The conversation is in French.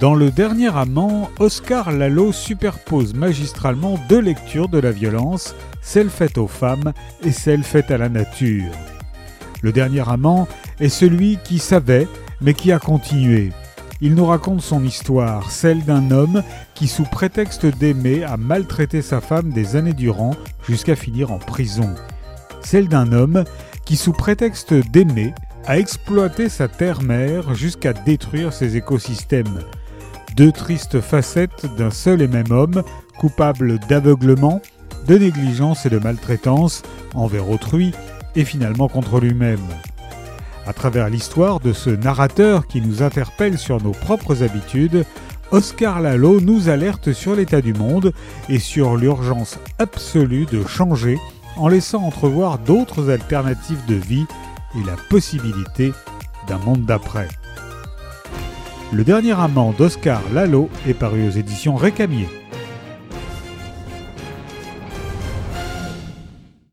Dans Le Dernier Amant, Oscar Lalo superpose magistralement deux lectures de la violence, celle faite aux femmes et celle faite à la nature. Le Dernier Amant est celui qui savait, mais qui a continué. Il nous raconte son histoire, celle d'un homme qui, sous prétexte d'aimer, a maltraité sa femme des années durant jusqu'à finir en prison. Celle d'un homme qui, sous prétexte d'aimer, a exploité sa terre-mère jusqu'à détruire ses écosystèmes. Deux tristes facettes d'un seul et même homme, coupable d'aveuglement, de négligence et de maltraitance envers autrui et finalement contre lui-même. À travers l'histoire de ce narrateur qui nous interpelle sur nos propres habitudes, Oscar Lalo nous alerte sur l'état du monde et sur l'urgence absolue de changer en laissant entrevoir d'autres alternatives de vie et la possibilité d'un monde d'après. Le dernier amant d'Oscar Lalo est paru aux éditions Récamier.